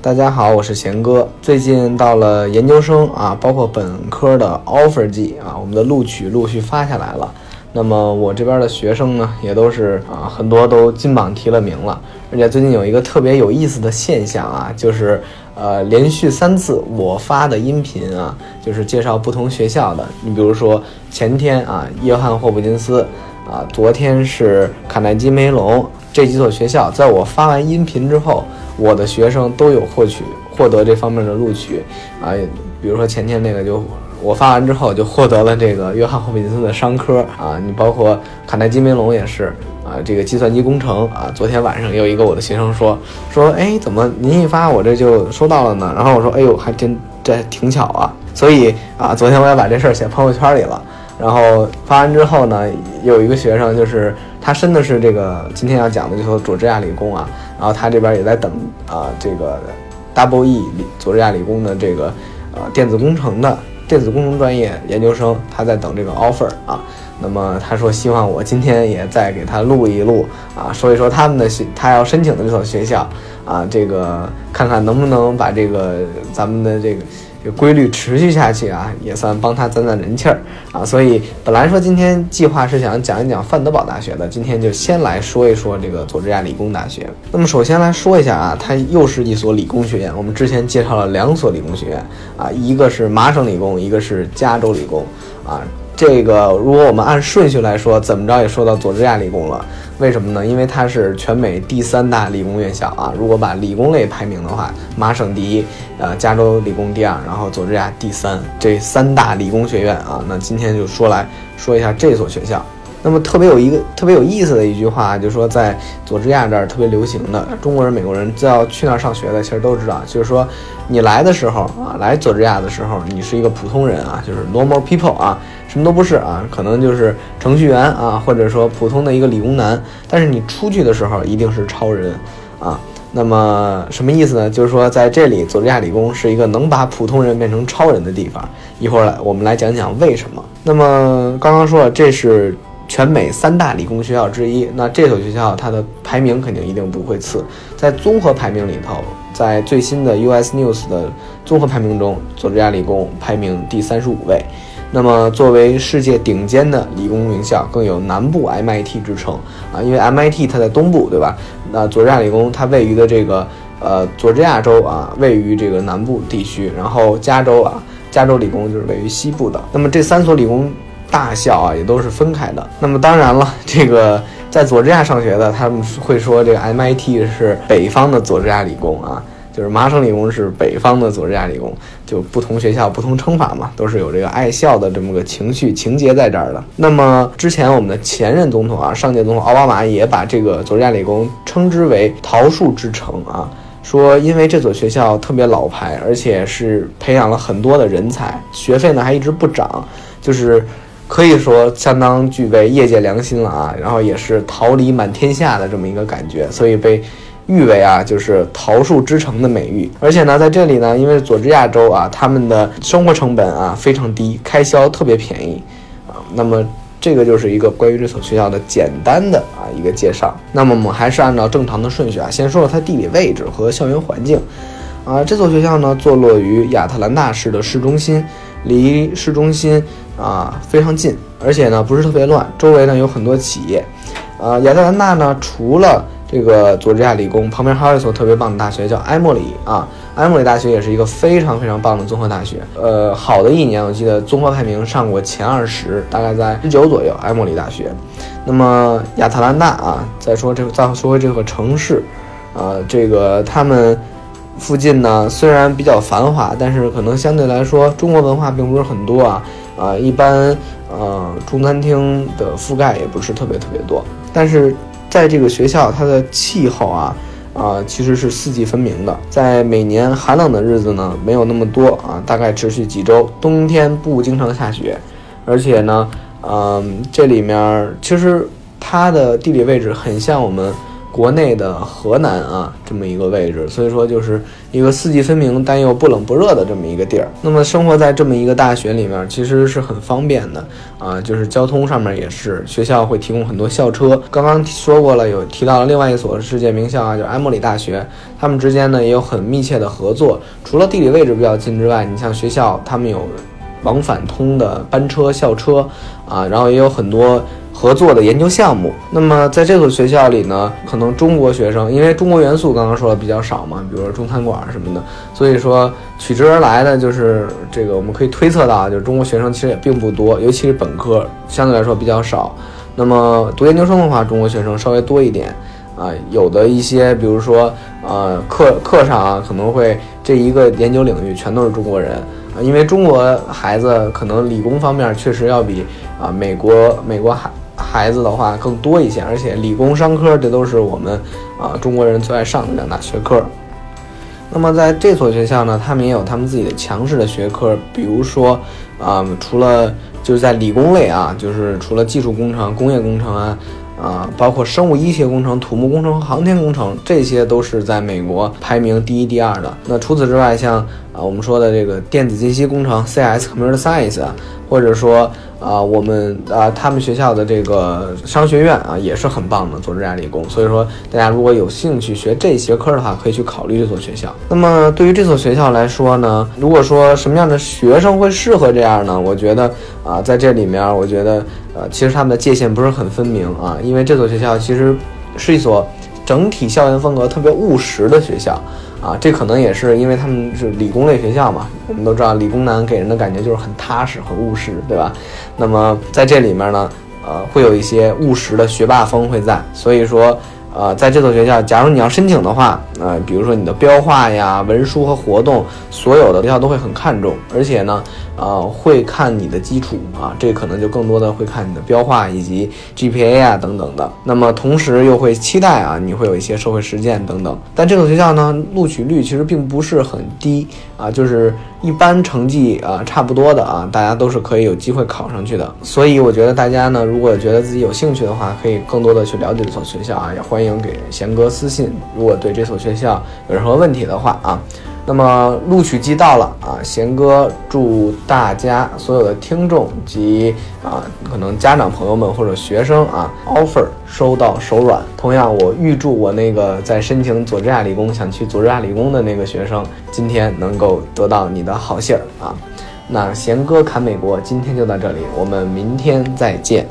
大家好，我是贤哥。最近到了研究生啊，包括本科的 offer 季啊，我们的录取陆续发下来了。那么我这边的学生呢，也都是啊，很多都金榜题了名了。而且最近有一个特别有意思的现象啊，就是呃，连续三次我发的音频啊，就是介绍不同学校的。你比如说前天啊，约翰霍普金斯啊，昨天是卡耐基梅隆这几所学校，在我发完音频之后。我的学生都有获取获得这方面的录取啊，比如说前天那个就我发完之后就获得了这个约翰霍普金斯的商科啊，你包括卡耐基梅隆也是啊，这个计算机工程啊，昨天晚上有一个我的学生说说，哎，怎么您一发我这就收到了呢？然后我说，哎呦，还真这挺巧啊，所以啊，昨天我也把这事儿写朋友圈里了。然后发完之后呢，有一个学生就是他申的是这个今天要讲的就说佐治亚理工啊，然后他这边也在等啊这个 Double E 佐治亚理工的这个呃电子工程的电子工程专业研究生，他在等这个 offer 啊。那么他说希望我今天也再给他录一录啊，说一说他们的学他要申请的这所学校啊，这个看看能不能把这个咱们的这个。规律持续下去啊，也算帮他攒攒人气儿啊。所以本来说今天计划是想讲一讲范德堡大学的，今天就先来说一说这个佐治亚理工大学。那么首先来说一下啊，它又是一所理工学院。我们之前介绍了两所理工学院啊，一个是麻省理工，一个是加州理工啊。这个如果我们按顺序来说，怎么着也说到佐治亚理工了。为什么呢？因为它是全美第三大理工院校啊。如果把理工类排名的话，麻省第一，呃，加州理工第二，然后佐治亚第三，这三大理工学院啊。那今天就说来说一下这所学校。那么特别有一个特别有意思的一句话，就是说在佐治亚这儿特别流行的，中国人、美国人只要去那儿上学的，其实都知道，就是说你来的时候啊，来佐治亚的时候，你是一个普通人啊，就是 normal people 啊，什么都不是啊，可能就是程序员啊，或者说普通的一个理工男。但是你出去的时候一定是超人啊。那么什么意思呢？就是说在这里，佐治亚理工是一个能把普通人变成超人的地方。一会儿来我们来讲讲为什么。那么刚刚说了，这是。全美三大理工学校之一，那这所学校它的排名肯定一定不会次，在综合排名里头，在最新的 US News 的综合排名中，佐治亚理工排名第三十五位。那么作为世界顶尖的理工名校，更有南部 MIT 之称啊，因为 MIT 它在东部，对吧？那佐治亚理工它位于的这个呃佐治亚州啊，位于这个南部地区，然后加州啊，加州理工就是位于西部的。那么这三所理工。大校啊，也都是分开的。那么当然了，这个在佐治亚上学的，他们会说这个 MIT 是北方的佐治亚理工啊，就是麻省理工是北方的佐治亚理工，就不同学校不同称法嘛，都是有这个爱校的这么个情绪情节在这儿的。那么之前我们的前任总统啊，上届总统奥巴马也把这个佐治亚理工称之为桃树之城啊，说因为这所学校特别老牌，而且是培养了很多的人才，学费呢还一直不涨，就是。可以说相当具备业界良心了啊，然后也是桃李满天下的这么一个感觉，所以被誉为啊就是桃树之城的美誉。而且呢，在这里呢，因为佐治亚州啊，他们的生活成本啊非常低，开销特别便宜啊。那么这个就是一个关于这所学校的简单的啊一个介绍。那么我们还是按照正常的顺序啊，先说说它地理位置和校园环境啊。这所学校呢，坐落于亚特兰大市的市中心。离市中心啊非常近，而且呢不是特别乱，周围呢有很多企业。呃，亚特兰大呢除了这个佐治亚理工，旁边还有一所特别棒的大学叫埃默里啊。埃默里大学也是一个非常非常棒的综合大学。呃，好的一年我记得综合排名上过前二十，大概在十九左右。埃默里大学。那么亚特兰大啊，再说这个再说回这个城市，呃，这个他们。附近呢，虽然比较繁华，但是可能相对来说，中国文化并不是很多啊。啊，一般呃，中餐厅的覆盖也不是特别特别多。但是在这个学校，它的气候啊，啊，其实是四季分明的。在每年寒冷的日子呢，没有那么多啊，大概持续几周。冬天不经常下雪，而且呢，嗯，这里面其实它的地理位置很像我们。国内的河南啊这么一个位置，所以说就是一个四季分明但又不冷不热的这么一个地儿。那么生活在这么一个大学里面，其实是很方便的啊，就是交通上面也是，学校会提供很多校车。刚刚说过了，有提到了另外一所世界名校啊，就是埃默里大学，他们之间呢也有很密切的合作。除了地理位置比较近之外，你像学校他们有往返通的班车、校车啊，然后也有很多。合作的研究项目。那么在这所学校里呢，可能中国学生因为中国元素刚刚说的比较少嘛，比如说中餐馆什么的，所以说取之而来的就是这个，我们可以推测到，就是中国学生其实也并不多，尤其是本科相对来说比较少。那么读研究生的话，中国学生稍微多一点啊，有的一些，比如说呃课课上啊，可能会这一个研究领域全都是中国人啊，因为中国孩子可能理工方面确实要比啊美国美国孩。孩子的话更多一些，而且理工商科这都是我们啊中国人最爱上的两大学科。那么在这所学校呢，他们也有他们自己的强势的学科，比如说啊，除了就是在理工类啊，就是除了技术工程、工业工程啊。啊，包括生物医学工程、土木工程和航天工程，这些都是在美国排名第一、第二的。那除此之外，像我们说的这个电子信息工程 （CS，Computer Science），或者说啊我们啊他们学校的这个商学院啊也是很棒的，佐治亚理工。所以说，大家如果有兴趣学这学科的话，可以去考虑这所学校。那么对于这所学校来说呢，如果说什么样的学生会适合这样呢？我觉得啊在这里面，我觉得。呃，其实他们的界限不是很分明啊，因为这所学校其实是一所整体校园风格特别务实的学校啊，这可能也是因为他们是理工类学校嘛。我们都知道，理工男给人的感觉就是很踏实、很务实，对吧？那么在这里面呢，呃，会有一些务实的学霸风会在，所以说。呃，在这所学校，假如你要申请的话，呃，比如说你的标化呀、文书和活动，所有的学校都会很看重，而且呢，呃，会看你的基础啊，这可能就更多的会看你的标化以及 GPA 啊等等的。那么同时又会期待啊，你会有一些社会实践等等。但这所学校呢，录取率其实并不是很低啊，就是。一般成绩啊，差不多的啊，大家都是可以有机会考上去的。所以我觉得大家呢，如果觉得自己有兴趣的话，可以更多的去了解这所学校啊，也欢迎给贤哥私信。如果对这所学学校有任何问题的话啊。那么录取季到了啊，贤哥祝大家所有的听众及啊可能家长朋友们或者学生啊，offer 收到手软。同样，我预祝我那个在申请佐治亚理工想去佐治亚理工的那个学生，今天能够得到你的好信儿啊。那贤哥侃美国今天就到这里，我们明天再见。